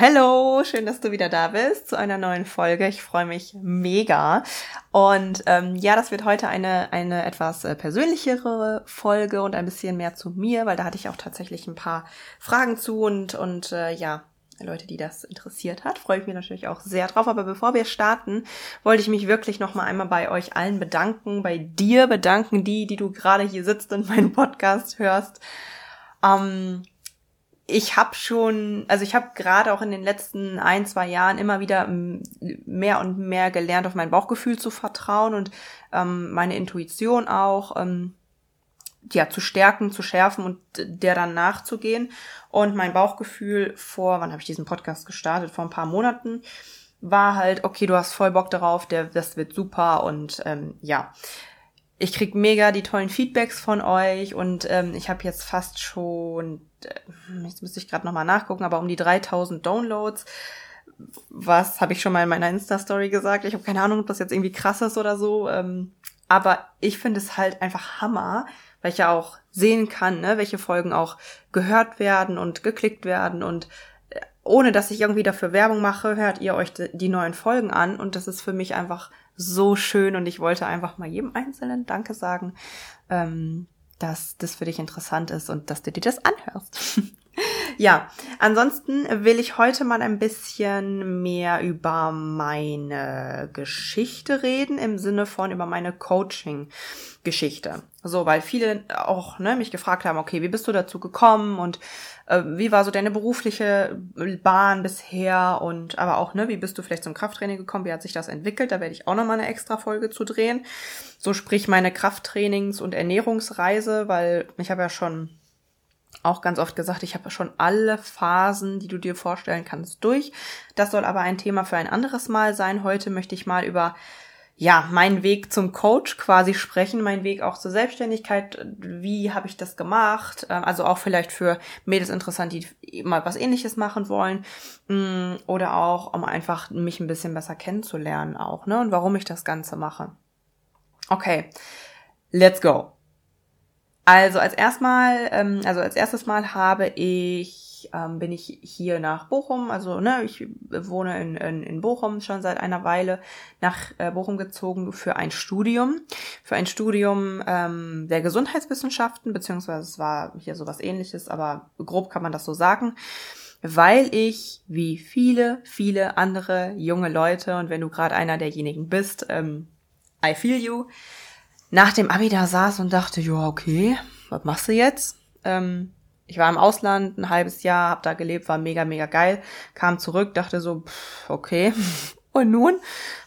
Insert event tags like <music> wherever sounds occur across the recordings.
Hello, schön, dass du wieder da bist zu einer neuen Folge. Ich freue mich mega. Und ähm, ja, das wird heute eine, eine etwas äh, persönlichere Folge und ein bisschen mehr zu mir, weil da hatte ich auch tatsächlich ein paar Fragen zu und, und äh, ja, Leute, die das interessiert hat, freue ich mich natürlich auch sehr drauf. Aber bevor wir starten, wollte ich mich wirklich noch mal einmal bei euch allen bedanken, bei dir bedanken, die, die du gerade hier sitzt und meinen Podcast hörst. Ähm, ich habe schon, also ich habe gerade auch in den letzten ein, zwei Jahren immer wieder mehr und mehr gelernt, auf mein Bauchgefühl zu vertrauen und ähm, meine Intuition auch ähm, ja zu stärken, zu schärfen und der dann nachzugehen. Und mein Bauchgefühl vor, wann habe ich diesen Podcast gestartet? Vor ein paar Monaten war halt, okay, du hast voll Bock darauf, der, das wird super und ähm, ja ich krieg mega die tollen Feedbacks von euch und ähm, ich habe jetzt fast schon, äh, jetzt müsste ich gerade nochmal nachgucken, aber um die 3000 Downloads. Was habe ich schon mal in meiner Insta-Story gesagt? Ich habe keine Ahnung, ob das jetzt irgendwie krass ist oder so. Ähm, aber ich finde es halt einfach Hammer, weil ich ja auch sehen kann, ne, welche Folgen auch gehört werden und geklickt werden und äh, ohne dass ich irgendwie dafür Werbung mache, hört ihr euch die neuen Folgen an und das ist für mich einfach so schön und ich wollte einfach mal jedem Einzelnen Danke sagen, ähm, dass das für dich interessant ist und dass du dir das anhörst. <laughs> ja, ansonsten will ich heute mal ein bisschen mehr über meine Geschichte reden, im Sinne von über meine Coaching-Geschichte. So, weil viele auch ne, mich gefragt haben, okay, wie bist du dazu gekommen und äh, wie war so deine berufliche Bahn bisher und aber auch, ne, wie bist du vielleicht zum Krafttraining gekommen, wie hat sich das entwickelt? Da werde ich auch nochmal eine extra Folge zu drehen. So sprich meine Krafttrainings- und Ernährungsreise, weil ich habe ja schon auch ganz oft gesagt, ich habe schon alle Phasen, die du dir vorstellen kannst, durch. Das soll aber ein Thema für ein anderes Mal sein. Heute möchte ich mal über ja, mein Weg zum Coach quasi sprechen, mein Weg auch zur Selbstständigkeit, wie habe ich das gemacht, ähm, also auch vielleicht für Mädels interessant, die mal was ähnliches machen wollen mm, oder auch, um einfach mich ein bisschen besser kennenzulernen auch, ne, und warum ich das Ganze mache. Okay, let's go. Also als erstmal, ähm, also als erstes Mal habe ich ähm, bin ich hier nach Bochum, also ne, ich wohne in, in, in Bochum schon seit einer Weile, nach äh, Bochum gezogen für ein Studium, für ein Studium ähm, der Gesundheitswissenschaften, beziehungsweise es war hier sowas ähnliches, aber grob kann man das so sagen. Weil ich, wie viele, viele andere junge Leute, und wenn du gerade einer derjenigen bist, ähm, I feel you, nach dem Abi da saß und dachte, ja, okay, was machst du jetzt? Ähm, ich war im Ausland ein halbes Jahr, hab da gelebt, war mega, mega geil, kam zurück, dachte so, pff, okay. <laughs> Und nun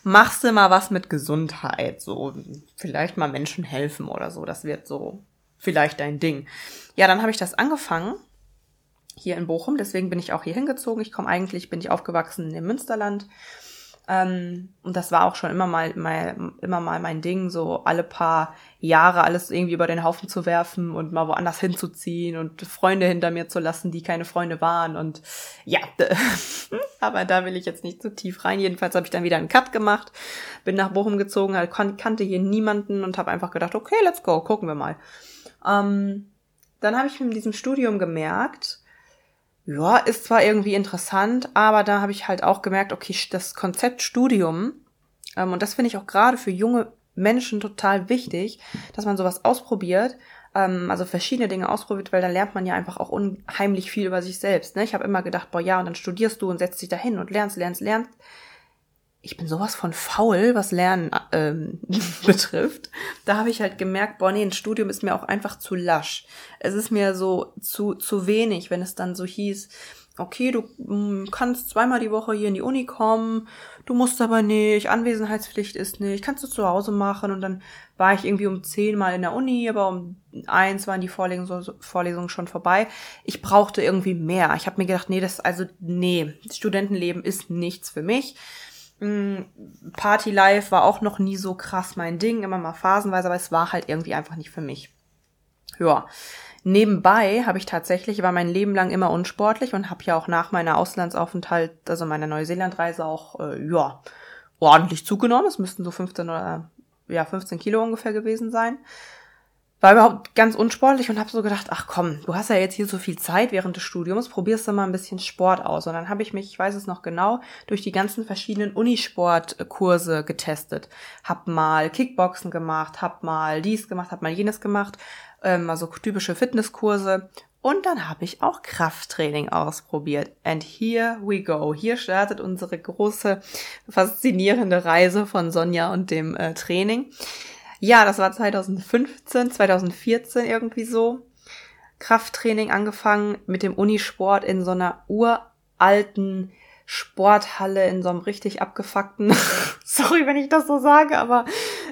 machst du mal was mit Gesundheit, so vielleicht mal Menschen helfen oder so, das wird so vielleicht dein Ding. Ja, dann habe ich das angefangen hier in Bochum, deswegen bin ich auch hier hingezogen. Ich komme eigentlich, bin ich aufgewachsen im Münsterland ähm, und das war auch schon immer mal, mal, immer mal mein Ding, so alle paar Jahre alles irgendwie über den Haufen zu werfen und mal woanders hinzuziehen und Freunde hinter mir zu lassen, die keine Freunde waren. Und ja, <laughs> aber da will ich jetzt nicht zu tief rein. Jedenfalls habe ich dann wieder einen Cut gemacht, bin nach Bochum gezogen, halt, kannte hier niemanden und habe einfach gedacht, okay, let's go, gucken wir mal. Ähm, dann habe ich mit diesem Studium gemerkt, ja, ist zwar irgendwie interessant, aber da habe ich halt auch gemerkt, okay, das Konzept Studium, ähm, und das finde ich auch gerade für junge Menschen total wichtig, dass man sowas ausprobiert, ähm, also verschiedene Dinge ausprobiert, weil da lernt man ja einfach auch unheimlich viel über sich selbst. Ne? Ich habe immer gedacht, boah, ja, und dann studierst du und setzt dich dahin und lernst, lernst, lernst ich bin sowas von faul, was Lernen <laughs> ähm, betrifft. Da habe ich halt gemerkt, boah, nee, ein Studium ist mir auch einfach zu lasch. Es ist mir so zu, zu wenig, wenn es dann so hieß, okay, du mh, kannst zweimal die Woche hier in die Uni kommen, du musst aber nicht, Anwesenheitspflicht ist nicht, kannst du zu Hause machen. Und dann war ich irgendwie um zehn mal in der Uni, aber um eins waren die Vorlesungen, Vorlesungen schon vorbei. Ich brauchte irgendwie mehr. Ich habe mir gedacht, nee, das, also, nee, Studentenleben ist nichts für mich. Party Life war auch noch nie so krass mein Ding, immer mal phasenweise, aber es war halt irgendwie einfach nicht für mich. Ja. Nebenbei habe ich tatsächlich, war mein Leben lang immer unsportlich und habe ja auch nach meiner Auslandsaufenthalt, also meiner Neuseelandreise auch, äh, ja, ordentlich zugenommen. Es müssten so 15 oder, ja, 15 Kilo ungefähr gewesen sein. War überhaupt ganz unsportlich und habe so gedacht, ach komm, du hast ja jetzt hier so viel Zeit während des Studiums, probierst du mal ein bisschen Sport aus. Und dann habe ich mich, ich weiß es noch genau, durch die ganzen verschiedenen Unisportkurse getestet. Hab mal Kickboxen gemacht, hab mal dies gemacht, hab mal jenes gemacht ähm, also typische Fitnesskurse. Und dann habe ich auch Krafttraining ausprobiert. And here we go. Hier startet unsere große, faszinierende Reise von Sonja und dem äh, Training. Ja, das war 2015, 2014 irgendwie so. Krafttraining angefangen mit dem Unisport in so einer uralten Sporthalle in so einem richtig abgefuckten, <laughs> sorry, wenn ich das so sage, aber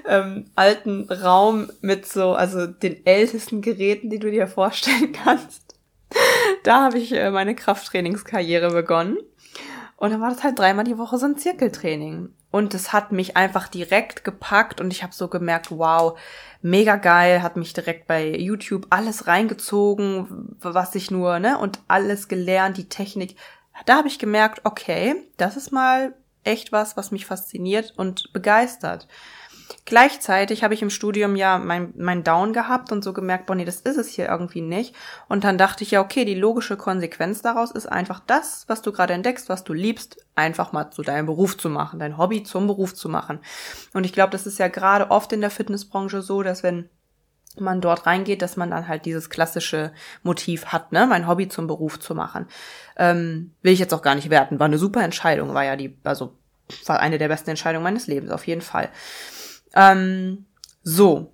ähm, alten Raum mit so, also den ältesten Geräten, die du dir vorstellen <laughs> kannst. Da habe ich äh, meine Krafttrainingskarriere begonnen. Und dann war das halt dreimal die Woche so ein Zirkeltraining. Und es hat mich einfach direkt gepackt und ich habe so gemerkt, wow, mega geil, hat mich direkt bei YouTube alles reingezogen, was ich nur, ne, und alles gelernt, die Technik da habe ich gemerkt, okay, das ist mal echt was, was mich fasziniert und begeistert. Gleichzeitig habe ich im Studium ja mein, mein Down gehabt und so gemerkt, boah, nee, das ist es hier irgendwie nicht. Und dann dachte ich ja, okay, die logische Konsequenz daraus ist einfach das, was du gerade entdeckst, was du liebst, einfach mal zu deinem Beruf zu machen, dein Hobby zum Beruf zu machen. Und ich glaube, das ist ja gerade oft in der Fitnessbranche so, dass wenn man dort reingeht, dass man dann halt dieses klassische Motiv hat, ne, mein Hobby zum Beruf zu machen. Ähm, will ich jetzt auch gar nicht werten. War eine super Entscheidung, war ja die, also war eine der besten Entscheidungen meines Lebens, auf jeden Fall. Ähm, so,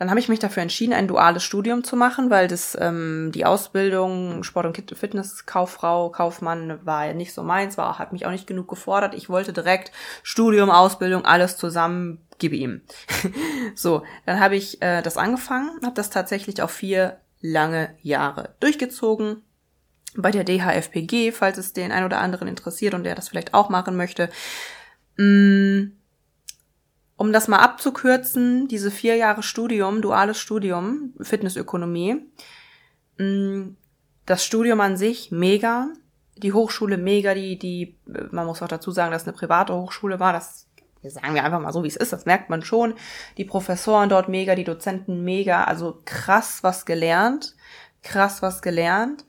dann habe ich mich dafür entschieden, ein duales Studium zu machen, weil das ähm, die Ausbildung Sport- und Fitnesskauffrau, Kaufmann war ja nicht so meins, war hat mich auch nicht genug gefordert. Ich wollte direkt Studium, Ausbildung, alles zusammen, gib ihm. <laughs> so, dann habe ich äh, das angefangen, habe das tatsächlich auch vier lange Jahre durchgezogen bei der DHFPG, falls es den ein oder anderen interessiert und der das vielleicht auch machen möchte. Mm, um das mal abzukürzen, diese vier Jahre Studium, duales Studium, Fitnessökonomie, mm, das Studium an sich mega, die Hochschule mega, die, die, man muss auch dazu sagen, dass eine private Hochschule war, das sagen wir einfach mal so, wie es ist, das merkt man schon. Die Professoren dort mega, die Dozenten mega, also krass was gelernt, krass was gelernt.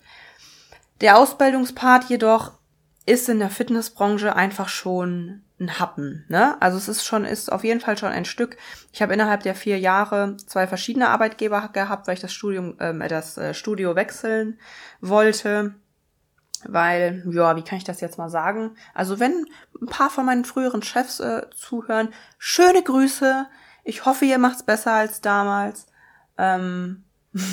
Der Ausbildungspart jedoch ist in der Fitnessbranche einfach schon ein Happen. Ne? Also es ist schon, ist auf jeden Fall schon ein Stück. Ich habe innerhalb der vier Jahre zwei verschiedene Arbeitgeber gehabt, weil ich das Studium, ähm, das äh, Studio wechseln wollte. Weil, ja, wie kann ich das jetzt mal sagen? Also wenn ein paar von meinen früheren Chefs äh, zuhören, schöne Grüße. Ich hoffe, ihr macht's besser als damals. Ähm <laughs>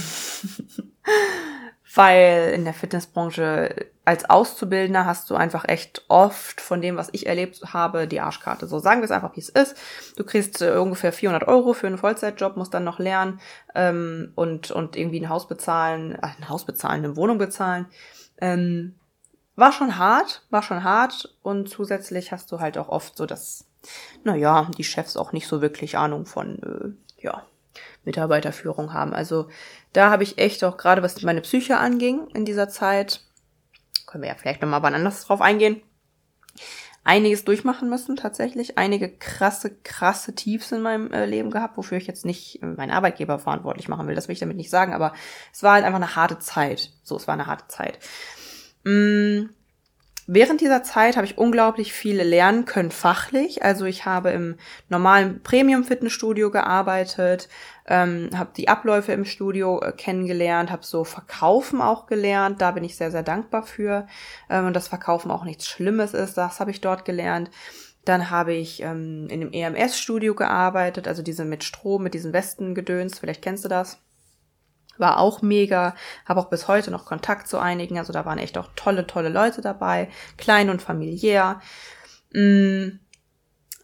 weil in der Fitnessbranche als Auszubildender hast du einfach echt oft von dem, was ich erlebt habe, die Arschkarte. So sagen wir es einfach, wie es ist. Du kriegst äh, ungefähr 400 Euro für einen Vollzeitjob, musst dann noch lernen ähm, und und irgendwie ein Haus bezahlen, äh, ein Haus bezahlen, eine Wohnung bezahlen. Ähm, war schon hart, war schon hart und zusätzlich hast du halt auch oft so, dass, naja, die Chefs auch nicht so wirklich Ahnung von, äh, ja, Mitarbeiterführung haben. Also da habe ich echt auch gerade, was meine Psyche anging in dieser Zeit, können wir ja vielleicht nochmal wann anders drauf eingehen, einiges durchmachen müssen tatsächlich. Einige krasse, krasse Tiefs in meinem äh, Leben gehabt, wofür ich jetzt nicht meinen Arbeitgeber verantwortlich machen will. Das will ich damit nicht sagen, aber es war halt einfach eine harte Zeit. So, es war eine harte Zeit. Mm, Während dieser Zeit habe ich unglaublich viel lernen können fachlich. Also ich habe im normalen Premium-Fitnessstudio gearbeitet, ähm, habe die Abläufe im Studio äh, kennengelernt, habe so Verkaufen auch gelernt. Da bin ich sehr, sehr dankbar für. Ähm, und das Verkaufen auch nichts Schlimmes ist, das habe ich dort gelernt. Dann habe ich ähm, in dem EMS-Studio gearbeitet, also diese mit Strom, mit diesen Westengedöns, vielleicht kennst du das. War auch mega, habe auch bis heute noch Kontakt zu einigen, also da waren echt auch tolle, tolle Leute dabei, klein und familiär. Mm,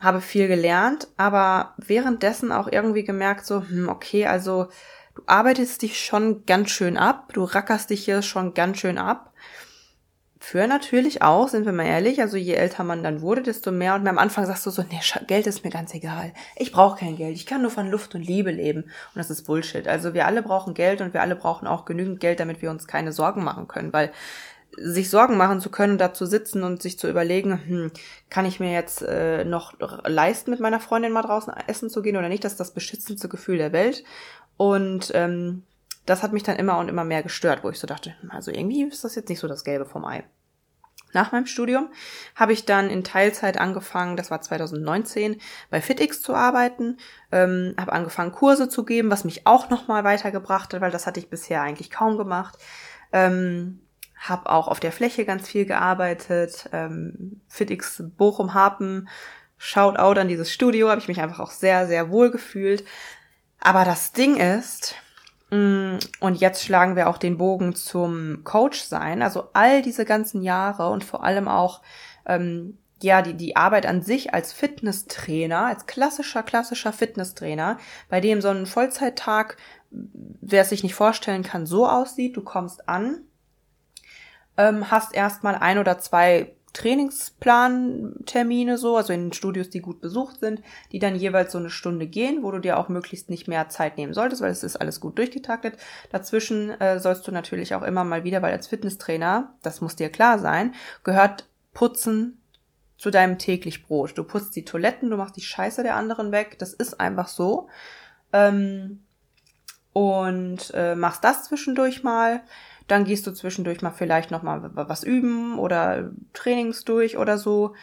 habe viel gelernt, aber währenddessen auch irgendwie gemerkt, so, hm, okay, also du arbeitest dich schon ganz schön ab, du rackerst dich hier schon ganz schön ab. Für natürlich auch, sind wir mal ehrlich, also je älter man dann wurde, desto mehr und am Anfang sagst du so, nee, Geld ist mir ganz egal. Ich brauche kein Geld, ich kann nur von Luft und Liebe leben. Und das ist Bullshit. Also wir alle brauchen Geld und wir alle brauchen auch genügend Geld, damit wir uns keine Sorgen machen können, weil sich Sorgen machen zu können, da zu sitzen und sich zu überlegen, hm, kann ich mir jetzt äh, noch leisten, mit meiner Freundin mal draußen essen zu gehen oder nicht, das ist das beschützendste Gefühl der Welt. Und ähm, das hat mich dann immer und immer mehr gestört, wo ich so dachte, also irgendwie ist das jetzt nicht so das Gelbe vom Ei. Nach meinem Studium habe ich dann in Teilzeit angefangen, das war 2019, bei FitX zu arbeiten, ähm, habe angefangen Kurse zu geben, was mich auch nochmal weitergebracht hat, weil das hatte ich bisher eigentlich kaum gemacht. Ähm, habe auch auf der Fläche ganz viel gearbeitet. Ähm, FitX Bochum-Harpen, Shoutout an dieses Studio, habe ich mich einfach auch sehr, sehr wohl gefühlt. Aber das Ding ist, und jetzt schlagen wir auch den Bogen zum Coach sein. Also all diese ganzen Jahre und vor allem auch ähm, ja die die Arbeit an sich als Fitnesstrainer, als klassischer klassischer Fitnesstrainer, bei dem so ein Vollzeittag, wer es sich nicht vorstellen kann, so aussieht: Du kommst an, ähm, hast erstmal ein oder zwei Trainingsplantermine so, also in Studios, die gut besucht sind, die dann jeweils so eine Stunde gehen, wo du dir auch möglichst nicht mehr Zeit nehmen solltest, weil es ist alles gut durchgetaktet. Dazwischen äh, sollst du natürlich auch immer mal wieder, weil als Fitnesstrainer, das muss dir klar sein, gehört Putzen zu deinem täglich Brot. Du putzt die Toiletten, du machst die Scheiße der anderen weg, das ist einfach so. Ähm, und äh, machst das zwischendurch mal. Dann gehst du zwischendurch mal vielleicht noch mal was üben oder Trainings durch oder so,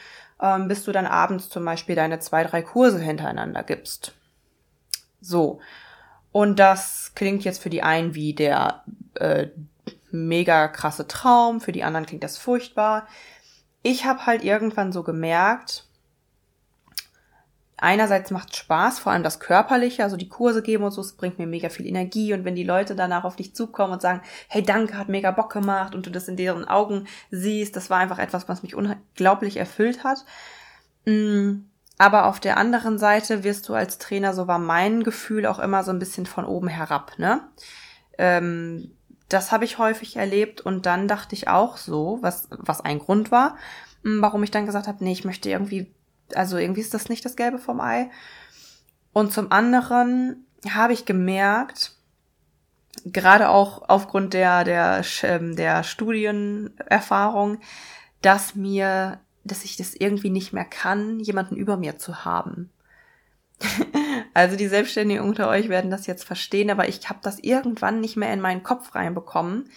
ähm, bis du dann abends zum Beispiel deine zwei, drei Kurse hintereinander gibst. So. Und das klingt jetzt für die einen wie der äh, mega krasse Traum, für die anderen klingt das furchtbar. Ich habe halt irgendwann so gemerkt, einerseits macht Spaß, vor allem das Körperliche, also die Kurse geben und so, es bringt mir mega viel Energie und wenn die Leute danach auf dich zukommen und sagen, hey, danke, hat mega Bock gemacht und du das in deren Augen siehst, das war einfach etwas, was mich unglaublich erfüllt hat. Mm, aber auf der anderen Seite wirst du als Trainer, so war mein Gefühl auch immer so ein bisschen von oben herab, ne? Ähm, das habe ich häufig erlebt und dann dachte ich auch so, was, was ein Grund war, mm, warum ich dann gesagt habe, nee, ich möchte irgendwie also irgendwie ist das nicht das Gelbe vom Ei. Und zum anderen habe ich gemerkt, gerade auch aufgrund der, der, ähm, der Studienerfahrung, dass mir, dass ich das irgendwie nicht mehr kann, jemanden über mir zu haben. <laughs> also die Selbstständigen unter euch werden das jetzt verstehen, aber ich habe das irgendwann nicht mehr in meinen Kopf reinbekommen,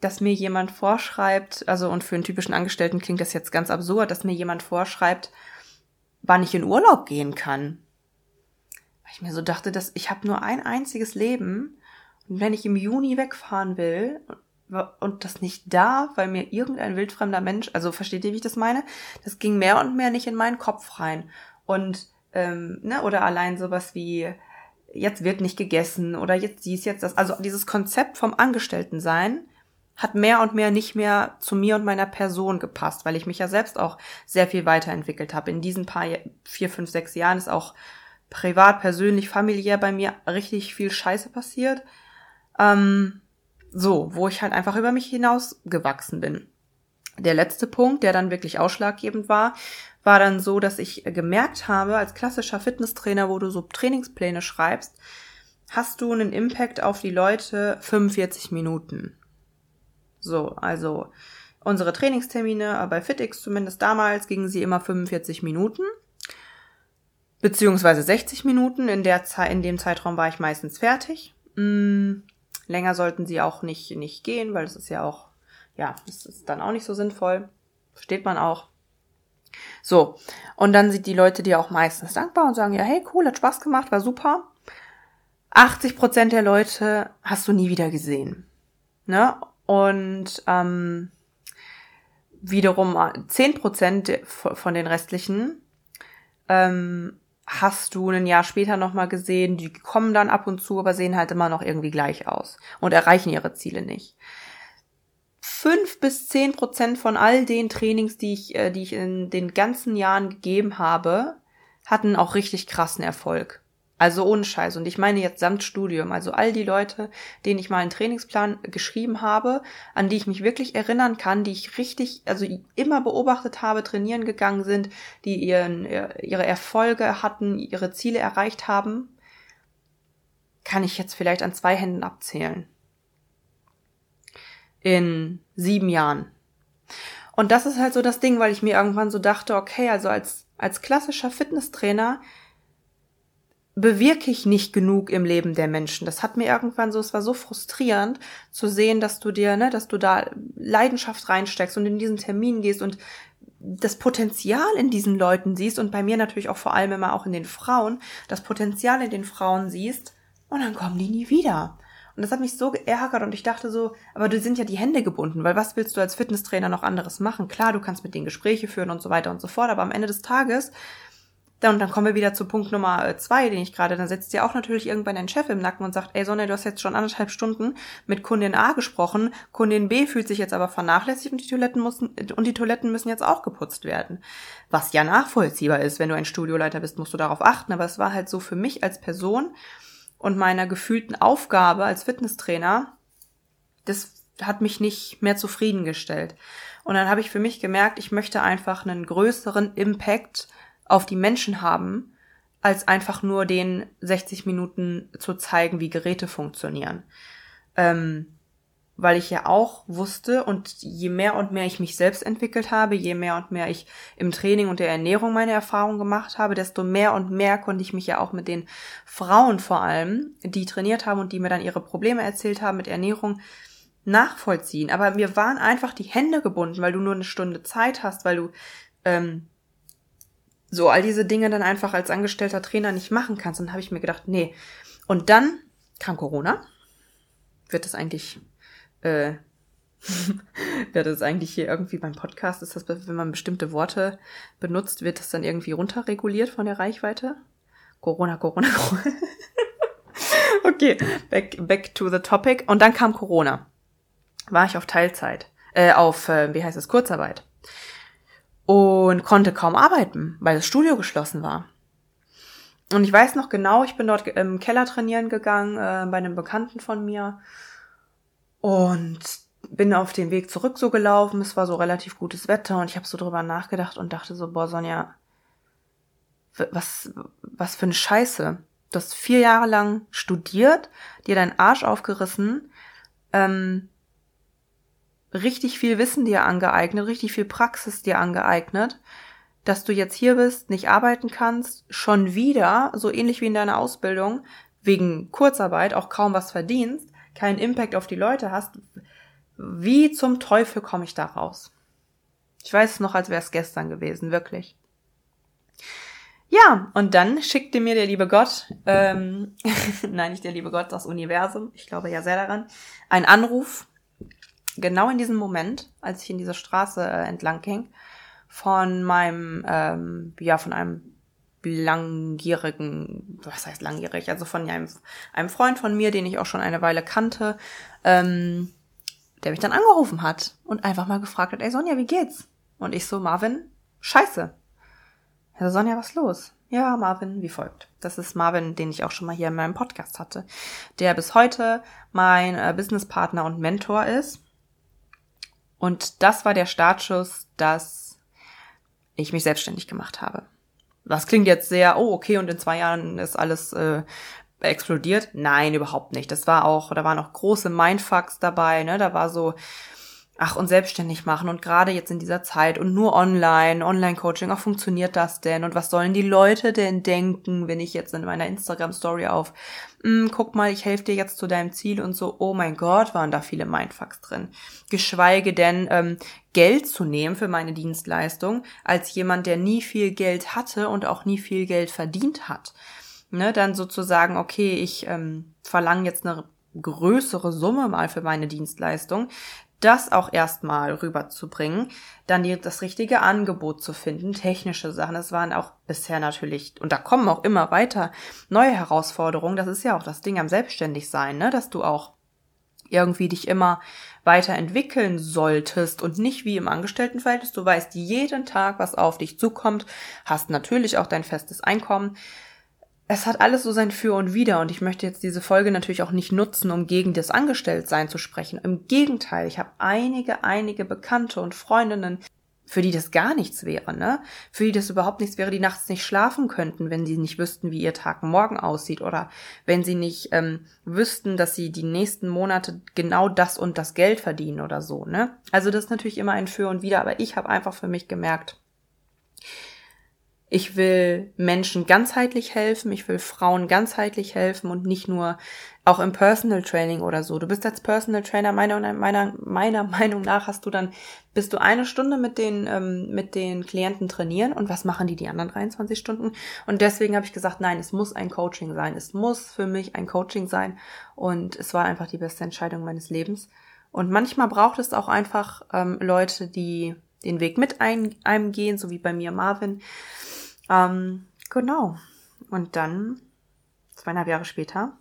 dass mir jemand vorschreibt, also und für einen typischen Angestellten klingt das jetzt ganz absurd, dass mir jemand vorschreibt, wann ich in Urlaub gehen kann. Weil ich mir so dachte, dass ich habe nur ein einziges Leben und wenn ich im Juni wegfahren will und das nicht darf, weil mir irgendein wildfremder Mensch, also versteht ihr, wie ich das meine? Das ging mehr und mehr nicht in meinen Kopf rein. Und, ähm, ne, oder allein sowas wie, jetzt wird nicht gegessen oder jetzt dies, jetzt das. Also dieses Konzept vom Angestelltensein hat mehr und mehr nicht mehr zu mir und meiner Person gepasst, weil ich mich ja selbst auch sehr viel weiterentwickelt habe. In diesen paar vier, fünf, sechs Jahren ist auch privat, persönlich, familiär bei mir richtig viel Scheiße passiert. Ähm, so, wo ich halt einfach über mich hinaus gewachsen bin. Der letzte Punkt, der dann wirklich ausschlaggebend war, war dann so, dass ich gemerkt habe, als klassischer Fitnesstrainer, wo du so Trainingspläne schreibst, hast du einen Impact auf die Leute 45 Minuten. So, also unsere Trainingstermine bei FitX zumindest damals gingen sie immer 45 Minuten beziehungsweise 60 Minuten. In der Zeit, in dem Zeitraum war ich meistens fertig. Mm, länger sollten sie auch nicht nicht gehen, weil das ist ja auch ja, das ist dann auch nicht so sinnvoll. Versteht man auch. So, und dann sind die Leute dir auch meistens dankbar und sagen, ja, hey, cool, hat Spaß gemacht, war super. 80 Prozent der Leute hast du nie wieder gesehen. Ne? Und ähm, wiederum 10% von den restlichen ähm, hast du ein Jahr später nochmal gesehen, die kommen dann ab und zu, aber sehen halt immer noch irgendwie gleich aus und erreichen ihre Ziele nicht. Fünf bis zehn Prozent von all den Trainings, die ich, äh, die ich in den ganzen Jahren gegeben habe, hatten auch richtig krassen Erfolg. Also ohne Scheiß. Und ich meine jetzt samt Studium. Also all die Leute, denen ich mal einen Trainingsplan geschrieben habe, an die ich mich wirklich erinnern kann, die ich richtig, also immer beobachtet habe, trainieren gegangen sind, die ihren, ihre Erfolge hatten, ihre Ziele erreicht haben, kann ich jetzt vielleicht an zwei Händen abzählen. In sieben Jahren. Und das ist halt so das Ding, weil ich mir irgendwann so dachte, okay, also als, als klassischer Fitnesstrainer bewirke ich nicht genug im Leben der Menschen. Das hat mir irgendwann so, es war so frustrierend zu sehen, dass du dir, ne, dass du da Leidenschaft reinsteckst und in diesen Termin gehst und das Potenzial in diesen Leuten siehst und bei mir natürlich auch vor allem immer auch in den Frauen, das Potenzial in den Frauen siehst und dann kommen die nie wieder. Und das hat mich so geärgert und ich dachte so, aber du sind ja die Hände gebunden, weil was willst du als Fitnesstrainer noch anderes machen? Klar, du kannst mit denen Gespräche führen und so weiter und so fort, aber am Ende des Tages dann, und dann kommen wir wieder zu Punkt Nummer äh, zwei, den ich gerade, dann setzt dir auch natürlich irgendwann dein Chef im Nacken und sagt, ey Sonne, du hast jetzt schon anderthalb Stunden mit Kundin A gesprochen, Kundin B fühlt sich jetzt aber vernachlässigt und die Toiletten müssen, und die Toiletten müssen jetzt auch geputzt werden. Was ja nachvollziehbar ist, wenn du ein Studioleiter bist, musst du darauf achten, aber es war halt so für mich als Person und meiner gefühlten Aufgabe als Fitnesstrainer, das hat mich nicht mehr zufriedengestellt. Und dann habe ich für mich gemerkt, ich möchte einfach einen größeren Impact auf die Menschen haben, als einfach nur den 60 Minuten zu zeigen, wie Geräte funktionieren. Ähm, weil ich ja auch wusste und je mehr und mehr ich mich selbst entwickelt habe, je mehr und mehr ich im Training und der Ernährung meine Erfahrungen gemacht habe, desto mehr und mehr konnte ich mich ja auch mit den Frauen vor allem, die trainiert haben und die mir dann ihre Probleme erzählt haben mit Ernährung, nachvollziehen. Aber mir waren einfach die Hände gebunden, weil du nur eine Stunde Zeit hast, weil du ähm, so all diese Dinge dann einfach als angestellter Trainer nicht machen kannst. Und dann habe ich mir gedacht, nee. Und dann kam Corona. Wird das eigentlich, äh, <laughs> wird das eigentlich hier irgendwie beim Podcast, ist das, wenn man bestimmte Worte benutzt, wird das dann irgendwie runterreguliert von der Reichweite? Corona, Corona, <laughs> Corona. okay, back, back to the topic. Und dann kam Corona. War ich auf Teilzeit. Äh, auf, äh, wie heißt es, Kurzarbeit und konnte kaum arbeiten, weil das Studio geschlossen war. Und ich weiß noch genau, ich bin dort im Keller trainieren gegangen äh, bei einem Bekannten von mir und bin auf den Weg zurück so gelaufen. Es war so relativ gutes Wetter und ich habe so drüber nachgedacht und dachte so, boah, Sonja, was, was für eine Scheiße. Du hast vier Jahre lang studiert, dir deinen Arsch aufgerissen, ähm, richtig viel Wissen dir angeeignet, richtig viel Praxis dir angeeignet, dass du jetzt hier bist, nicht arbeiten kannst, schon wieder, so ähnlich wie in deiner Ausbildung, wegen Kurzarbeit auch kaum was verdienst, keinen Impact auf die Leute hast, wie zum Teufel komme ich da raus? Ich weiß es noch, als wäre es gestern gewesen, wirklich. Ja, und dann schickte mir der liebe Gott, ähm, <laughs> nein, nicht der liebe Gott, das Universum, ich glaube ja sehr daran, einen Anruf genau in diesem Moment, als ich in dieser Straße äh, entlang ging, von meinem, ähm, ja, von einem langjährigen, was heißt langjährig, also von einem, einem Freund von mir, den ich auch schon eine Weile kannte, ähm, der mich dann angerufen hat und einfach mal gefragt hat, ey Sonja, wie geht's? Und ich so, Marvin, scheiße. Also Sonja, was los? Ja, Marvin, wie folgt. Das ist Marvin, den ich auch schon mal hier in meinem Podcast hatte, der bis heute mein äh, Businesspartner und Mentor ist und das war der Startschuss, dass ich mich selbstständig gemacht habe. Das klingt jetzt sehr, oh, okay, und in zwei Jahren ist alles äh, explodiert. Nein, überhaupt nicht. Das war auch, da waren auch große Mindfucks dabei, ne? Da war so, ach, und selbstständig machen und gerade jetzt in dieser Zeit und nur online, Online-Coaching, auch funktioniert das denn? Und was sollen die Leute denn denken, wenn ich jetzt in meiner Instagram-Story auf hm, guck mal, ich helfe dir jetzt zu deinem Ziel und so, oh mein Gott, waren da viele Mindfucks drin. Geschweige denn ähm, Geld zu nehmen für meine Dienstleistung als jemand, der nie viel Geld hatte und auch nie viel Geld verdient hat. Ne, dann sozusagen, okay, ich ähm, verlange jetzt eine größere Summe mal für meine Dienstleistung, das auch erstmal rüberzubringen, dann die, das richtige Angebot zu finden, technische Sachen. Das waren auch bisher natürlich, und da kommen auch immer weiter neue Herausforderungen. Das ist ja auch das Ding am Selbstständigsein, ne? dass du auch irgendwie dich immer weiterentwickeln solltest und nicht wie im Angestelltenverhältnis. Du weißt jeden Tag, was auf dich zukommt, hast natürlich auch dein festes Einkommen. Es hat alles so sein Für und Wider und ich möchte jetzt diese Folge natürlich auch nicht nutzen, um gegen das Angestelltsein zu sprechen. Im Gegenteil, ich habe einige, einige Bekannte und Freundinnen, für die das gar nichts wäre, ne? Für die das überhaupt nichts wäre, die nachts nicht schlafen könnten, wenn sie nicht wüssten, wie ihr Tag morgen aussieht oder wenn sie nicht ähm, wüssten, dass sie die nächsten Monate genau das und das Geld verdienen oder so, ne? Also das ist natürlich immer ein Für und Wider, aber ich habe einfach für mich gemerkt, ich will Menschen ganzheitlich helfen, ich will Frauen ganzheitlich helfen und nicht nur auch im Personal Training oder so. Du bist als Personal Trainer, meiner, meiner, meiner <laughs> Meinung nach hast du dann, bist du eine Stunde mit den, ähm, mit den Klienten trainieren und was machen die die anderen 23 Stunden? Und deswegen habe ich gesagt, nein, es muss ein Coaching sein. Es muss für mich ein Coaching sein und es war einfach die beste Entscheidung meines Lebens. Und manchmal braucht es auch einfach ähm, Leute, die den Weg mit ein, einem gehen, so wie bei mir Marvin ähm, genau. Und dann, zweieinhalb Jahre später,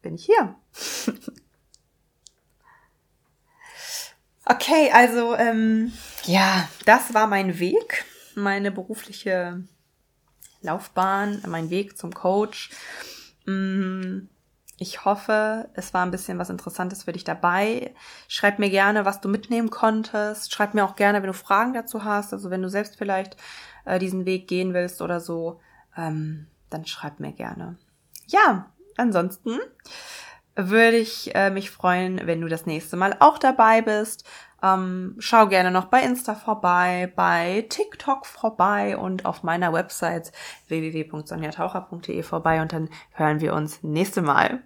bin ich hier. <laughs> okay, also ähm, ja, das war mein Weg, meine berufliche Laufbahn, mein Weg zum Coach. Mm, ich hoffe, es war ein bisschen was Interessantes für dich dabei. Schreib mir gerne, was du mitnehmen konntest. Schreib mir auch gerne, wenn du Fragen dazu hast. Also wenn du selbst vielleicht äh, diesen Weg gehen willst oder so, ähm, dann schreib mir gerne. Ja, ansonsten würde ich äh, mich freuen, wenn du das nächste Mal auch dabei bist. Ähm, schau gerne noch bei Insta vorbei, bei TikTok vorbei und auf meiner Website www.sonjataucher.de vorbei und dann hören wir uns nächste Mal.